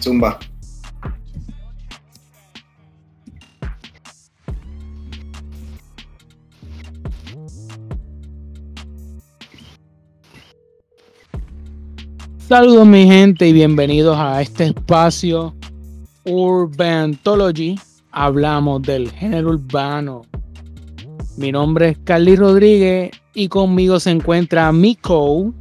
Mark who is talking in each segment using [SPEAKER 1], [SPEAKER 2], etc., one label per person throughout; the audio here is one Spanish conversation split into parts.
[SPEAKER 1] Zumba.
[SPEAKER 2] Saludos mi gente y bienvenidos a este espacio Urbantology. Hablamos del género urbano. Mi nombre es Carly Rodríguez y conmigo se encuentra Miko,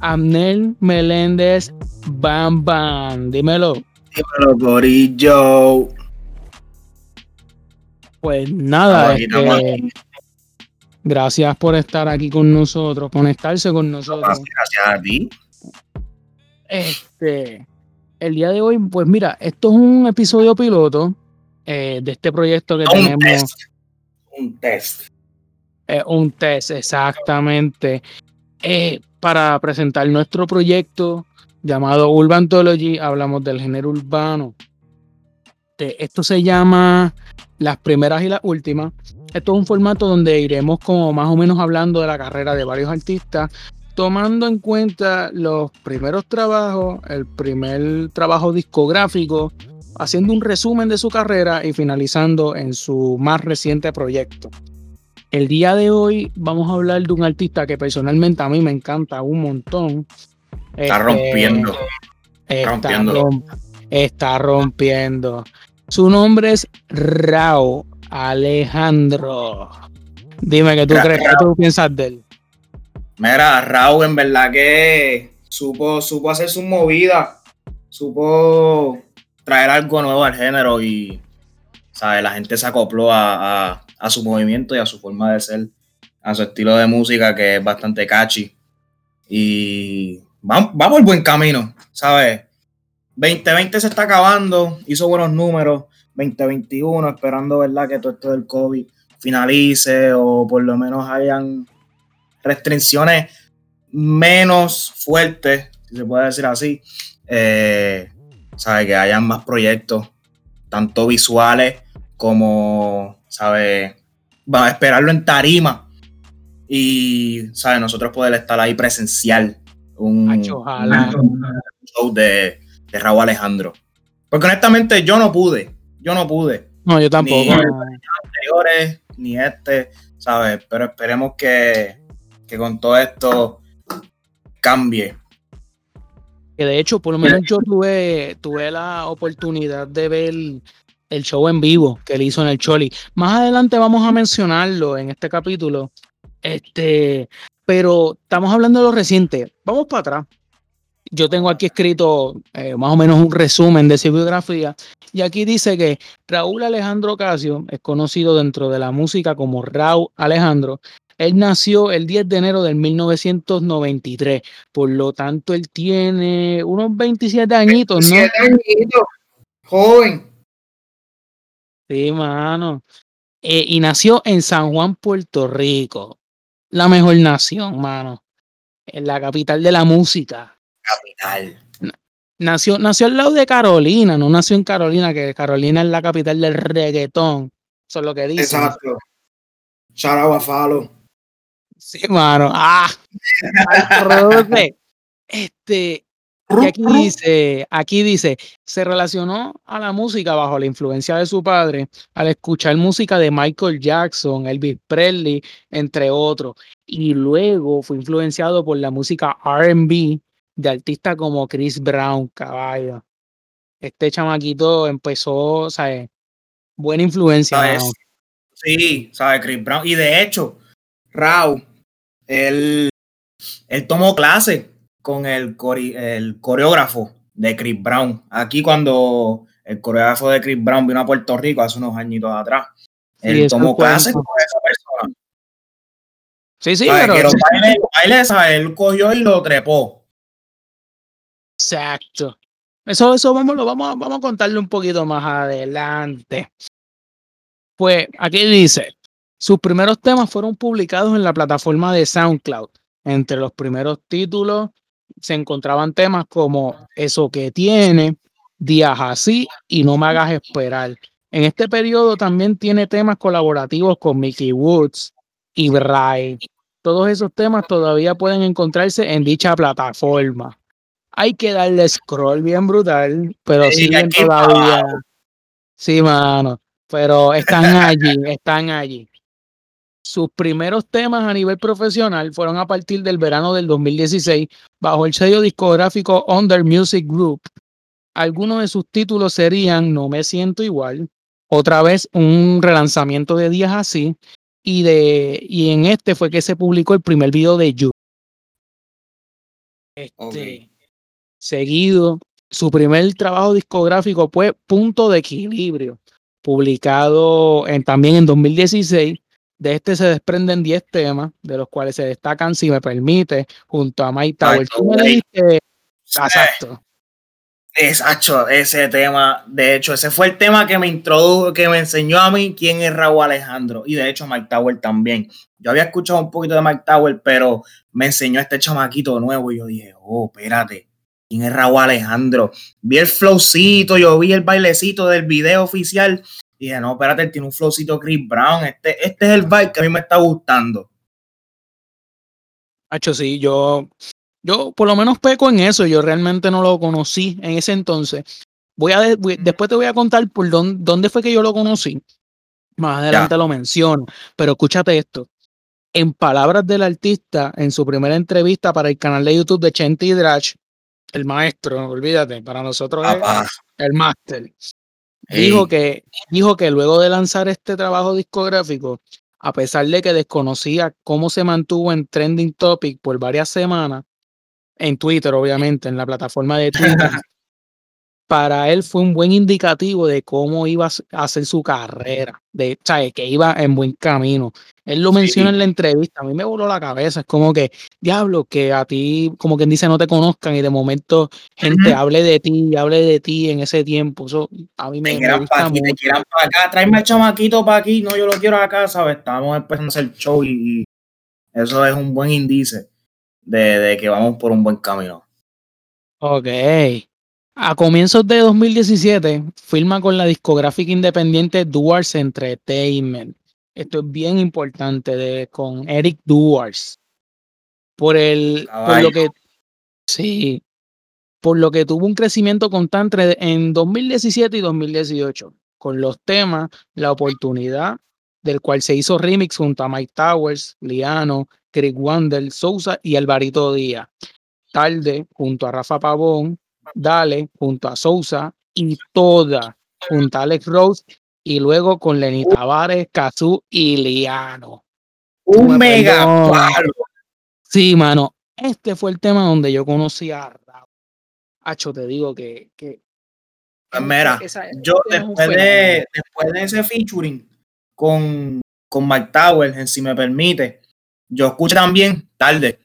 [SPEAKER 2] Amnel Meléndez Bam Bam. Dímelo.
[SPEAKER 1] Dímelo, Corillo.
[SPEAKER 2] Pues nada, este, gracias por estar aquí con nosotros, conectarse con nosotros.
[SPEAKER 1] Gracias a ti.
[SPEAKER 2] Este, el día de hoy, pues mira, esto es un episodio piloto eh, de este proyecto que
[SPEAKER 1] Un
[SPEAKER 2] tenemos.
[SPEAKER 1] test. Un test.
[SPEAKER 2] eh, un test, exactamente. Eh, para presentar nuestro proyecto llamado Urbantology, hablamos del género urbano. Este, esto se llama Las primeras y las últimas. Esto es un formato donde iremos como más o menos hablando de la carrera de varios artistas, tomando en cuenta los primeros trabajos, el primer trabajo discográfico, haciendo un resumen de su carrera y finalizando en su más reciente proyecto. El día de hoy vamos a hablar de un artista que personalmente a mí me encanta un montón.
[SPEAKER 1] Está
[SPEAKER 2] Este,
[SPEAKER 1] rompiendo.
[SPEAKER 2] Está
[SPEAKER 1] rompiendo.
[SPEAKER 2] romp- está rompiendo. Su nombre es Rao Alejandro. Dime qué tú
[SPEAKER 1] Ra-
[SPEAKER 2] crees, qué tú piensas de él.
[SPEAKER 1] Mira, Raúl en verdad que supo, supo hacer su movida, supo traer algo nuevo al género y ¿sabes? la gente se acopló a, a- a su movimiento y a su forma de ser, a su estilo de música que es bastante catchy. Y va, va por buen camino, ¿sabes? 2020 se está acabando, hizo buenos números, 2021 esperando, ¿verdad? Que todo esto del COVID finalice o por lo menos hayan restricciones menos fuertes, si se puede decir así, eh, sabe que hayan más proyectos, tanto visuales como, sabe, va a esperarlo en tarima y, sabe, nosotros poder estar ahí presencial, un, un show de, de Raúl Alejandro. Porque honestamente yo no pude, yo no pude
[SPEAKER 2] No, yo tampoco.
[SPEAKER 1] Ni- anteriores ni este, ¿sabes? Pero esperemos que, que con todo esto cambie.
[SPEAKER 2] Que de hecho, por lo menos yo tuve, tuve la oportunidad de ver el show en vivo que él hizo en el Choli. Más adelante vamos a mencionarlo en este capítulo. Este, pero estamos hablando de lo reciente. Vamos para atrás. Yo tengo aquí escrito eh, más o menos un resumen de su biografía. Y aquí dice que Raúl Alejandro Casio es conocido dentro de la música como Raúl Alejandro. Él nació el 10 de enero del 1993. Por lo tanto, él tiene unos 27 añitos, ¿no?
[SPEAKER 1] Siete añitos, joven.
[SPEAKER 2] Sí, mano. Eh, y nació en San Juan, Puerto Rico. La mejor nación, mano. En la capital de la música.
[SPEAKER 1] Capital.
[SPEAKER 2] Nació, nació al lado de Carolina, no nació en Carolina, que Carolina es la capital del reggaetón. Eso es lo que dicen.
[SPEAKER 1] Exacto. Shout out a Falo.
[SPEAKER 2] Sí, mano. Ah. Este, y aquí dice, aquí dice, se relacionó a la música bajo la influencia de su padre al escuchar música de Michael Jackson, Elvis Presley, entre otros. Y luego fue influenciado por la música RB de artistas como Chris Brown, caballo. Este chamaquito empezó, ¿sabes? Buena influencia.
[SPEAKER 1] ¿Sabes? Sí, ¿sabes? Chris Brown. Y de hecho, Raúl, él, él tomó clase con el, coreógrafo de Chris Brown. Aquí cuando el coreógrafo de Chris Brown vino a Puerto Rico hace unos añitos atrás, él tomó clase con esa persona.
[SPEAKER 2] Sí, sí, pero
[SPEAKER 1] los bailes, los. Él cogió y lo trepó.
[SPEAKER 2] Exacto. Eso, eso vamos, lo vamos, vamos a contarle un poquito más adelante. Pues aquí dice, sus primeros temas fueron publicados en la plataforma de SoundCloud. Entre los primeros títulos se encontraban temas como Eso que tiene, Días así y No me hagas esperar. En este periodo también tiene temas colaborativos con Mickey Woods y Bray. Todos esos temas todavía pueden encontrarse en dicha plataforma. Hay que darle scroll bien brutal, pero siguen todavía. Sí, mano. Pero están allí, están allí. Sus primeros temas a nivel profesional fueron a partir del verano del 2016 bajo el sello discográfico Under Music Group. Algunos de sus títulos serían No me siento igual, otra vez un relanzamiento de días así, y, de, y en este fue que se publicó el primer video de You. Este, Seguido, su primer trabajo discográfico fue Punto de Equilibrio, publicado en, también en 2016 de este se desprenden 10 temas, de los cuales se destacan, si me permite, junto a Mike Tower. Tú me dijiste, exacto.
[SPEAKER 1] Exacto, ese tema, de hecho, ese fue el tema que me introdujo, que me enseñó a mí quién es Raúl Alejandro y de hecho Mike Tower también. Yo había escuchado un poquito de Mike Tower, pero me enseñó este chamaquito nuevo y yo dije, oh, espérate, ¿quién es Raúl Alejandro? Vi el flowcito, yo vi el bailecito del video oficial y dije, no, espérate, él tiene un flowcito Chris Brown. Este, este es el vibe que a mí me está gustando.
[SPEAKER 2] Hacho, sí, yo, yo por lo menos peco en eso. Yo realmente no lo conocí en ese entonces. Voy a después te voy a contar por dónde, dónde fue que yo lo conocí. Más adelante lo menciono. Pero escúchate esto. En palabras del artista, en su primera entrevista para el canal de YouTube de Chenti Drach, el maestro, olvídate, para nosotros es el máster. Dijo, que, dijo que luego de lanzar este trabajo discográfico, a pesar de que desconocía cómo se mantuvo en trending topic por varias semanas, en Twitter, obviamente, en la plataforma de Twitter, para él fue un buen indicativo de cómo iba a hacer su carrera, de que iba en buen camino. Él lo menciona en la entrevista, a mí me voló la cabeza, es como que, diablo, que a ti, como quien dice, no te conozcan y de momento gente hable de ti y hable de ti en ese tiempo, eso a mí me,
[SPEAKER 1] me gusta mucho. Te quieran para acá, tráeme el chamaquito para aquí, no, yo lo quiero acá, ¿sabes? Estamos empezando a hacer show y, eso es un buen índice de, de que vamos por un buen camino.
[SPEAKER 2] Ok. A comienzos de 2017, firma con la discográfica independiente Duars Entertainment esto es bien importante, de, con Eric Duars. Por el, por lo que, sí, por lo que tuvo un crecimiento constante en 2017 y 2018, con los temas, la oportunidad, del cual se hizo remix junto a Mike Towers, Liano, Craig Wander, Sousa y Alvarito Díaz. Tarde, junto a Rafa Pavón, Dale, junto a Sousa y toda, junto a Alex Rose y luego con Lenny Tavares, Kazu y Liano.
[SPEAKER 1] Un mega palo.
[SPEAKER 2] Sí, mano. Este fue el tema donde yo conocí a Raúl. Hacho, te digo que. que
[SPEAKER 1] pues mira, yo después de, después de ese featuring con, con Mike Towers, en si me permite, yo escuché también tarde,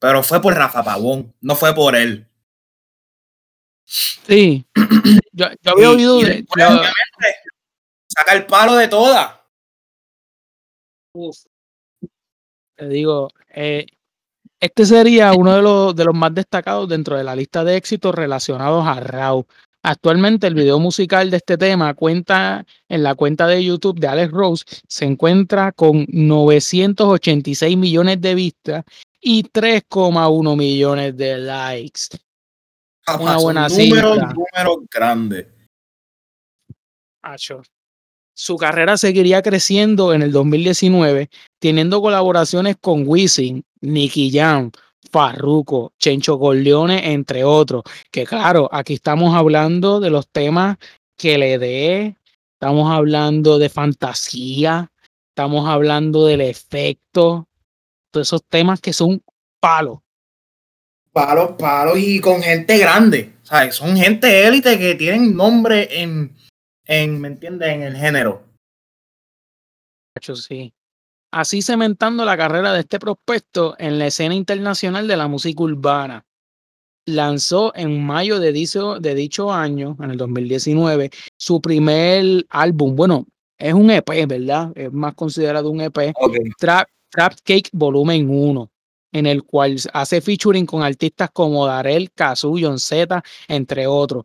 [SPEAKER 1] pero fue por Rafa Pavón, no fue por él.
[SPEAKER 2] Sí, yo, había oído de,
[SPEAKER 1] saca el palo de todas.
[SPEAKER 2] Te digo, eh, este sería uno de los, de los más destacados dentro de la lista de éxitos relacionados a Raw. Actualmente el video musical de este tema cuenta en la cuenta de YouTube de Alex Rose, se encuentra con 986 millones de vistas y 3,1 millones de likes.
[SPEAKER 1] Una buena número, número grande.
[SPEAKER 2] Su carrera seguiría creciendo en el 2019, teniendo colaboraciones con Wisin, Nicky Jam, Farruko, Chencho Corleone, entre otros. Que claro, aquí estamos hablando de los temas que le dé, estamos hablando de fantasía, estamos hablando del efecto, todos esos temas que son palos.
[SPEAKER 1] Palos, palos y con gente grande. ¿sabes? Son gente élite que tienen nombre en, en, ¿me entiendes? En el género.
[SPEAKER 2] Sí. Así cementando la carrera de este prospecto en la escena internacional de la música urbana. Lanzó en mayo de dicho, de dicho año, en el 2019, su primer álbum. Bueno, es un EP, ¿verdad? Es más considerado un EP. Trap, Trap Cake Volumen 1. En el cual hace featuring con artistas como Darel, Kazu, John Z, entre otros.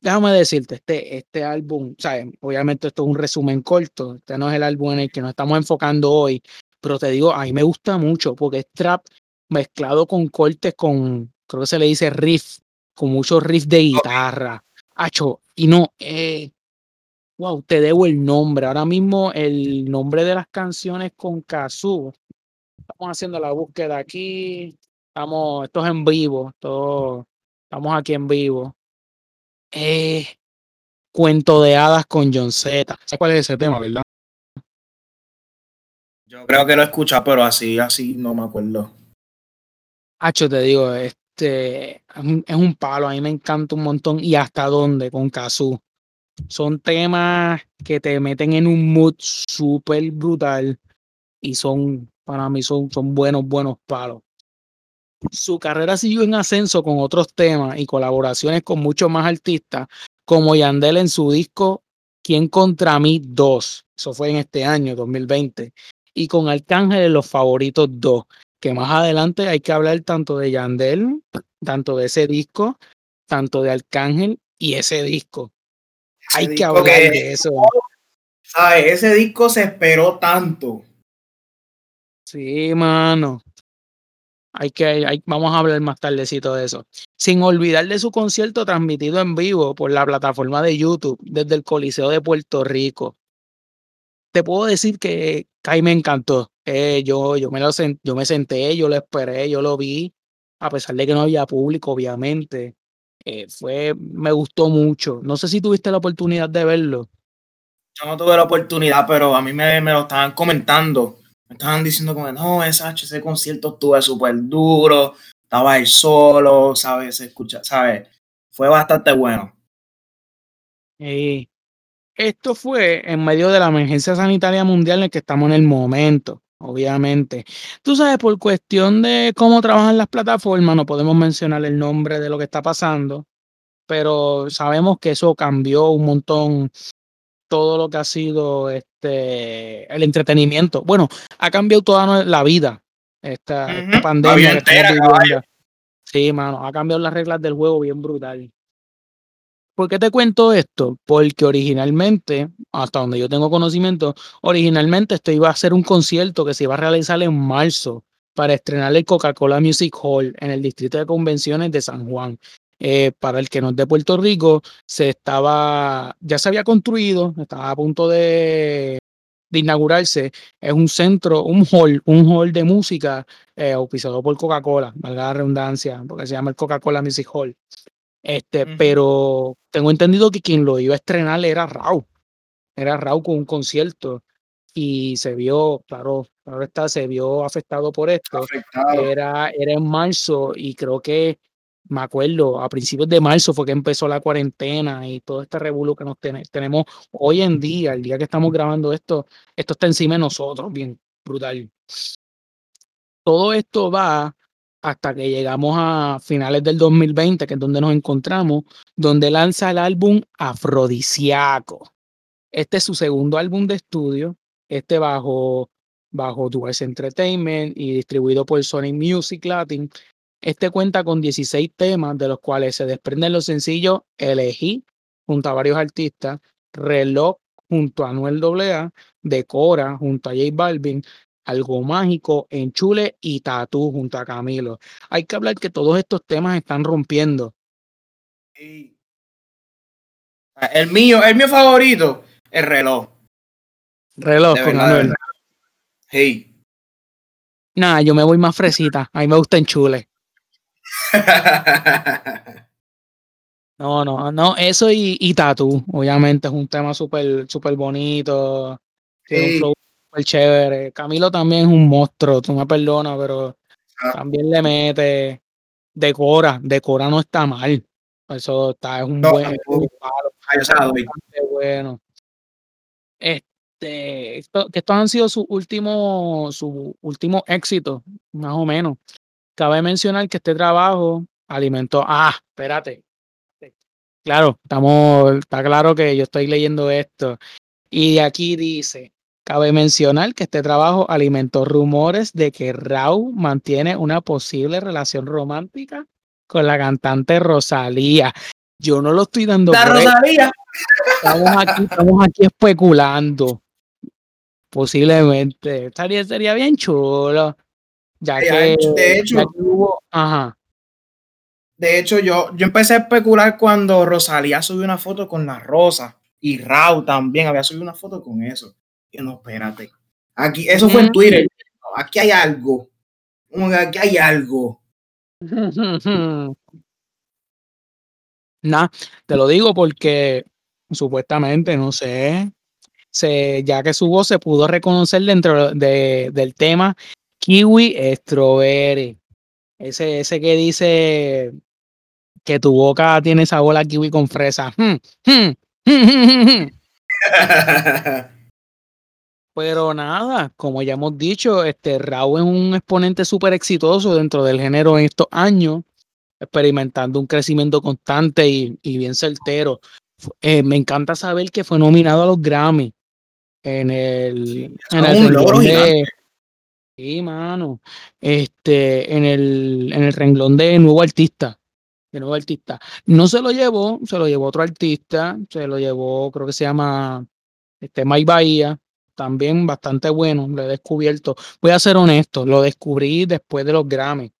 [SPEAKER 2] Déjame decirte, este, este álbum, obviamente esto es un resumen corto, este no es el álbum en el que nos estamos enfocando hoy, pero te digo, a mí me gusta mucho porque es trap mezclado con cortes con, creo que se le dice riff, con muchos riffs de guitarra. Hacho, y no, eh, wow, te debo el nombre. Ahora mismo el nombre de las canciones con Kazu Estamos haciendo la búsqueda aquí. Estamos, esto es en vivo. estamos aquí en vivo. Eh, cuento de hadas con John Z. ¿Sabes cuál es ese tema, verdad?
[SPEAKER 1] Yo creo que lo escucha, pero así, así no me acuerdo.
[SPEAKER 2] Hacho, te digo, este es un palo, a mí me encanta un montón. Y hasta dónde con Kazu. Son temas que te meten en un mood súper brutal y son para mí son, son buenos, buenos palos. Su carrera siguió en ascenso con otros temas y colaboraciones con muchos más artistas, como Yandel en su disco ¿Quién contra mí 2? Eso fue en este año, 2020. Y con Arcángel en Los Favoritos 2, que más adelante hay que hablar tanto de Yandel, tanto de ese disco, tanto de Arcángel y ese disco. hay que hablar de eso.
[SPEAKER 1] ¿sabes? Ese disco se esperó tanto.
[SPEAKER 2] Sí, mano. Hay que, vamos a hablar más tardecito de eso. Sin olvidar de su concierto transmitido en vivo por la plataforma de YouTube desde el Coliseo de Puerto Rico. Te puedo decir que Kai me encantó. Eh, yo, yo, me lo yo me senté, yo lo esperé, yo lo vi, a pesar de que no había público, obviamente. Eh, fue, me gustó mucho. No sé si tuviste la oportunidad de verlo.
[SPEAKER 1] Yo no tuve la oportunidad, pero a mí me lo estaban comentando me estaban diciendo como, no, ese, ese concierto estuvo súper duro, estaba él solo, ¿sabes? Se escucha, ¿sabes? Fue bastante bueno.
[SPEAKER 2] Y esto fue en medio de la emergencia sanitaria mundial en la que estamos en el momento, obviamente. Tú sabes, por cuestión de cómo trabajan las plataformas, no podemos mencionar el nombre de lo que está pasando, pero sabemos que eso cambió un montón todo lo que ha sido este el entretenimiento. Bueno, ha cambiado toda la vida esta, pandemia Sí, mano, ha cambiado las reglas del juego bien brutal. ¿Por qué te cuento esto? Porque originalmente, hasta donde yo tengo conocimiento, originalmente esto iba a ser un concierto que se iba a realizar en marzo para estrenar el Coca-Cola Music Hall en el Distrito de Convenciones de San Juan. Eh, para el que no es de Puerto Rico, se estaba, ya se había construido, estaba a punto de, inaugurarse. Es un centro, un hall, un hall de música eh, auspiciado por Coca-Cola, valga la redundancia, porque se llama el Coca-Cola Music Hall. Este, pero tengo entendido que quien lo iba a estrenar era Raúl. Era Raúl con un concierto y se vio, claro, claro está, se vio afectado por esto. Era, era en marzo y creo que me acuerdo, a principios de marzo fue que empezó la cuarentena y todo este revuelo que nos tenemos hoy en día, el día que estamos grabando esto, esto está encima de nosotros, bien brutal. Todo esto va hasta que llegamos a finales del 2020, que es donde nos encontramos, donde lanza el álbum Afrodisiaco. Este es su segundo álbum de estudio, este bajo bajo Dual Entertainment y distribuido por Sony Music Latin. Este cuenta con 16 temas, de los cuales se desprenden los sencillos Elegí, junto a varios artistas, Reloj, junto a Anuel AA, Decora, junto a J Balvin, Algo Mágico, Enchule y Tatú, junto a Camilo. Hay que hablar que todos estos temas están rompiendo.
[SPEAKER 1] El mío, el mío favorito, el reloj.
[SPEAKER 2] Reloj con Anuel.
[SPEAKER 1] Hey.
[SPEAKER 2] Nada, yo me voy más fresita. A mí me gusta Enchule. No, no, no, eso y, y Tatu, obviamente es un tema súper super bonito, un flow súper chévere. Camilo también es un monstruo, tú me perdonas, pero ah. también le mete, decora, decora no está mal. Eso está, es un buen, bueno. Este, esto, que estos han sido sus últimos, su último éxito, más o menos. Cabe mencionar que este trabajo alimentó. Ah, espérate. Claro, estamos, está claro que yo estoy leyendo esto. Y de aquí dice: Cabe mencionar que este trabajo alimentó rumores de que Raúl mantiene una posible relación romántica con la cantante Rosalía. Yo no lo estoy dando.
[SPEAKER 1] La Rosalía.
[SPEAKER 2] Estamos aquí, estamos aquí especulando. Posiblemente. Estaría, sería bien chulo. Ya que,
[SPEAKER 1] de hecho,
[SPEAKER 2] hubo, ajá.
[SPEAKER 1] De hecho, yo, yo empecé a especular cuando Rosalía subió una foto con la rosa y Raúl también había subido una foto con eso. Y no, espérate. Aquí, eso fue en Twitter. Aquí hay algo. Aquí hay algo.
[SPEAKER 2] Nah, te lo digo porque supuestamente, no sé, se, ya que su voz se pudo reconocer dentro de, del tema Kiwi Strawberry. Ese, ese que dice que tu boca tiene sabor a kiwi con fresa. Hmm, hmm, hmm, Pero nada, como ya hemos dicho, este Raúl es un exponente súper exitoso dentro del género en estos años, experimentando un crecimiento constante y, bien certero. Eh, me encanta saber que fue nominado a los Grammy en el, en el Sí, mano. Este, en el, en el renglón de nuevo artista. De nuevo artista. No se lo llevó, se lo llevó otro artista, se lo llevó, creo que se llama este, Mike Bahía. También bastante bueno, lo he descubierto. Voy a ser honesto, lo descubrí después de los Grammy,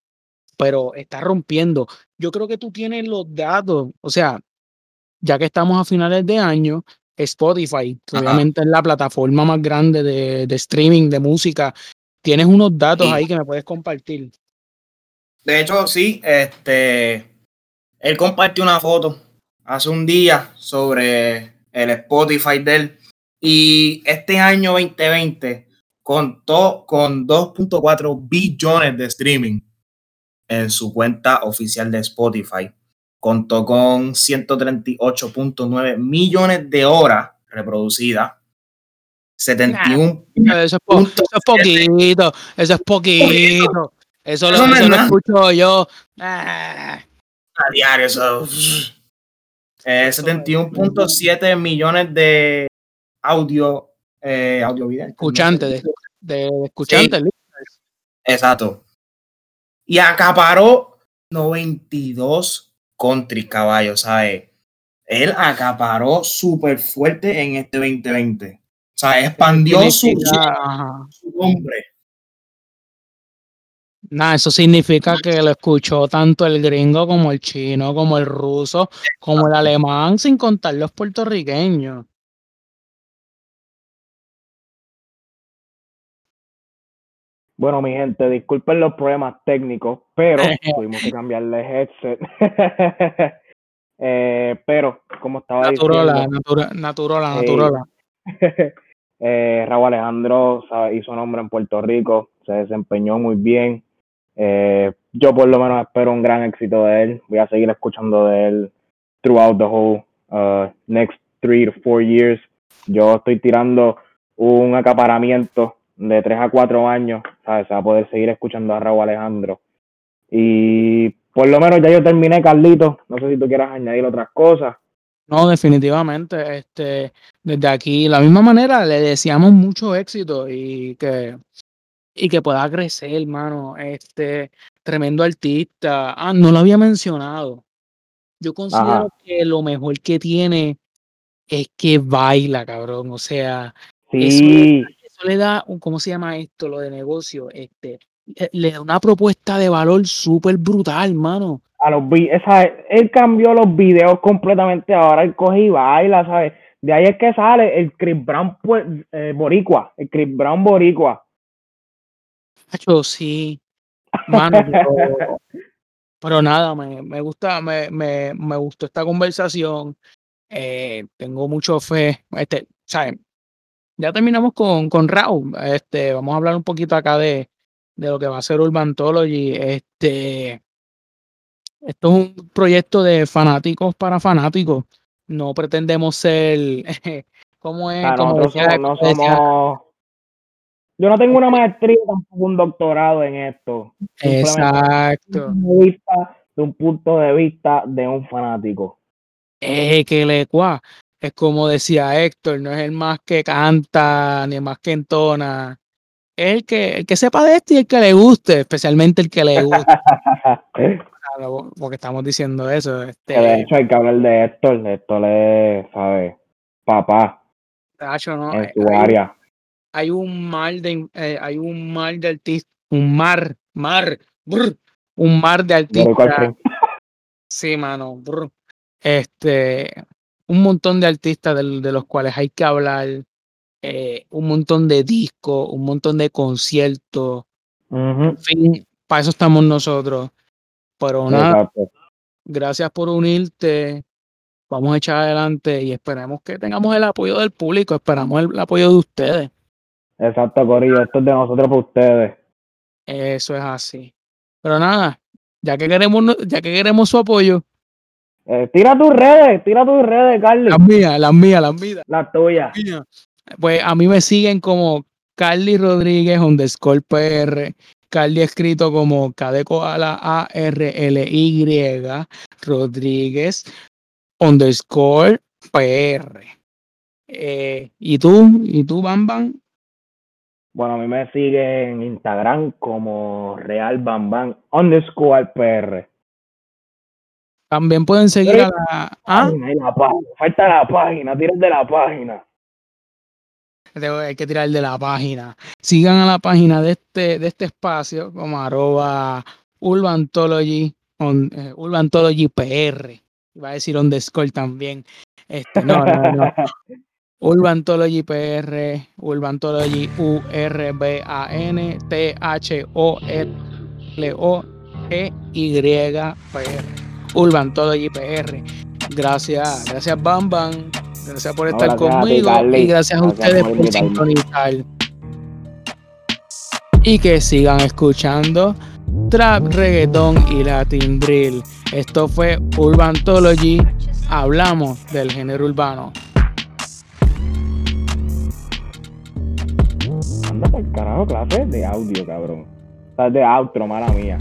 [SPEAKER 2] pero está rompiendo. Yo creo que tú tienes los datos, o sea, ya que estamos a finales de año, Spotify, obviamente es la plataforma más grande de, de, streaming de música tienes unos datos ahí que me puedes compartir.
[SPEAKER 1] De hecho, sí, este, él compartió una foto hace un día sobre el Spotify de él y este año 2020 contó con 2.4 billones de streaming en su cuenta oficial de Spotify. Contó con 138.9 millones de horas reproducidas 71.
[SPEAKER 2] eso, es poquito, eso es poquito. Eso, lo, escucho yo.
[SPEAKER 1] A diario, eso. 71.7 eh, millones de audio, eh, audio video.
[SPEAKER 2] Escuchantes, de, escuchantes.
[SPEAKER 1] Exacto. Y acaparó 92 country caballos, ¿sabes? Él acaparó súper fuerte en este 2020. O sea, expandió su, nombre.
[SPEAKER 2] Nada, eso significa que lo escuchó tanto el gringo como el chino, como el ruso, como el alemán, sin contar los puertorriqueños.
[SPEAKER 3] Bueno, mi gente, disculpen los problemas técnicos, pero tuvimos que cambiarle headset. eh, pero, como estaba
[SPEAKER 2] diciendo... Natural, natural, natural.
[SPEAKER 3] Eh, Raúl Alejandro hizo nombre en Puerto Rico, se desempeñó muy bien. Eh, yo por lo menos espero un gran éxito de él. Voy a seguir escuchando de él throughout the whole uh, next three to four years. Yo estoy tirando un acaparamiento de tres a cuatro años, ¿sabes? Se va a poder seguir escuchando a Raúl Alejandro. Y por lo menos ya yo terminé, Carlito. No sé si tú quieras añadir otras cosas.
[SPEAKER 2] No, definitivamente. Este, desde aquí, la misma manera, le deseamos mucho éxito y que, y que pueda crecer, hermano. Este, tremendo artista. Ah, no lo había mencionado. Yo considero que lo mejor que tiene es que baila, cabrón. O sea,
[SPEAKER 3] sí.
[SPEAKER 2] eso, le da, ¿cómo se llama esto? Lo de negocio. Este, le da una propuesta de valor súper brutal, hermano
[SPEAKER 3] a los esa, él cambió los videos completamente, ahora él coge y baila, ¿sabes? De ahí es que sale el Chris Brown pues, eh, boricua, el Chris Brown boricua.
[SPEAKER 2] Yo sí. Mano, pero, nada, me, me gusta, me, me, me, gustó esta conversación. Eh, tengo mucho fe. Este, ¿sabes? Ya terminamos con, con Raúl. Este, vamos a hablar un poquito acá de, de lo que va a ser Urbantology. Este, esto es un proyecto de fanáticos para fanáticos. No pretendemos ser, ¿cómo es? como
[SPEAKER 3] no somos, yo no tengo una maestría, tampoco un doctorado en esto.
[SPEAKER 2] Exacto.
[SPEAKER 3] De un punto de vista de un fanático.
[SPEAKER 2] Eh, que le cua. es como decía Héctor, no es el más que canta, ni el más que entona. Es el que, el que sepa de esto y el que le guste, especialmente el que le guste. porque estamos diciendo eso. Este,
[SPEAKER 3] de hecho hay que hablar de Héctor. Héctor es, ¿sabes? Papá
[SPEAKER 2] Tacho, ¿no?
[SPEAKER 3] en
[SPEAKER 2] Eh,
[SPEAKER 3] su
[SPEAKER 2] hay,
[SPEAKER 3] área.
[SPEAKER 2] hay un mar de eh, hay un mar de artistas, un mar, mar, brr, un mar de artistas. Sí, mano. brr. Este, un montón de artistas del- de, los cuales hay que hablar, eh, un montón de discos, un montón de conciertos. En fin, para eso estamos nosotros. Pero nada,
[SPEAKER 3] Exacto.
[SPEAKER 2] gracias por unirte. Vamos a echar adelante y esperemos que tengamos el apoyo del público, esperamos el, apoyo de ustedes.
[SPEAKER 3] Exacto, Corillo. Esto es de nosotros para ustedes.
[SPEAKER 2] Eso es así. Pero nada, ya que queremos, ya que queremos su apoyo,
[SPEAKER 3] Eh, tira tus redes, tira tus redes, Carly.
[SPEAKER 2] las mías, las mías, las mías.
[SPEAKER 3] Las tuyas.
[SPEAKER 2] Pues a mí me siguen como Carly Rodríguez underscore PR. Carly escrito como Cadeco a la A R L Y Rodríguez underscore PR. Eh, ¿Y tú? ¿Y tú, Bam Bam?
[SPEAKER 3] Bueno, a mí me sigue en Instagram como Real Bambam underscore PR.
[SPEAKER 2] También pueden seguir a la. ¿Ah?
[SPEAKER 3] La página. Falta la página, tiras de la página.
[SPEAKER 2] Tengo- hay que tirar de la página. Sigan a la página de este, de este espacio como arroba Urbantology, on- eh, Urbantology PR. Iba a decir underscore también. Este, no, no, no. Urbantology PR, Urbantology U R B A N T H O L O E Y PR. Urbantology PR. Gracias, gracias Bam Bam. Gracias por
[SPEAKER 3] No,
[SPEAKER 2] estar
[SPEAKER 3] gracias a ti,
[SPEAKER 2] conmigo y gracias a
[SPEAKER 3] Gracias
[SPEAKER 2] ustedes
[SPEAKER 3] por
[SPEAKER 2] sintonizar. Y que sigan escuchando Trap, Reggaeton y Latin Drill. Esto fue Urbantology. Hablamos del género urbano.
[SPEAKER 3] Anda por carajo, clase de audio, cabrón. O sea, de outro, mala mía.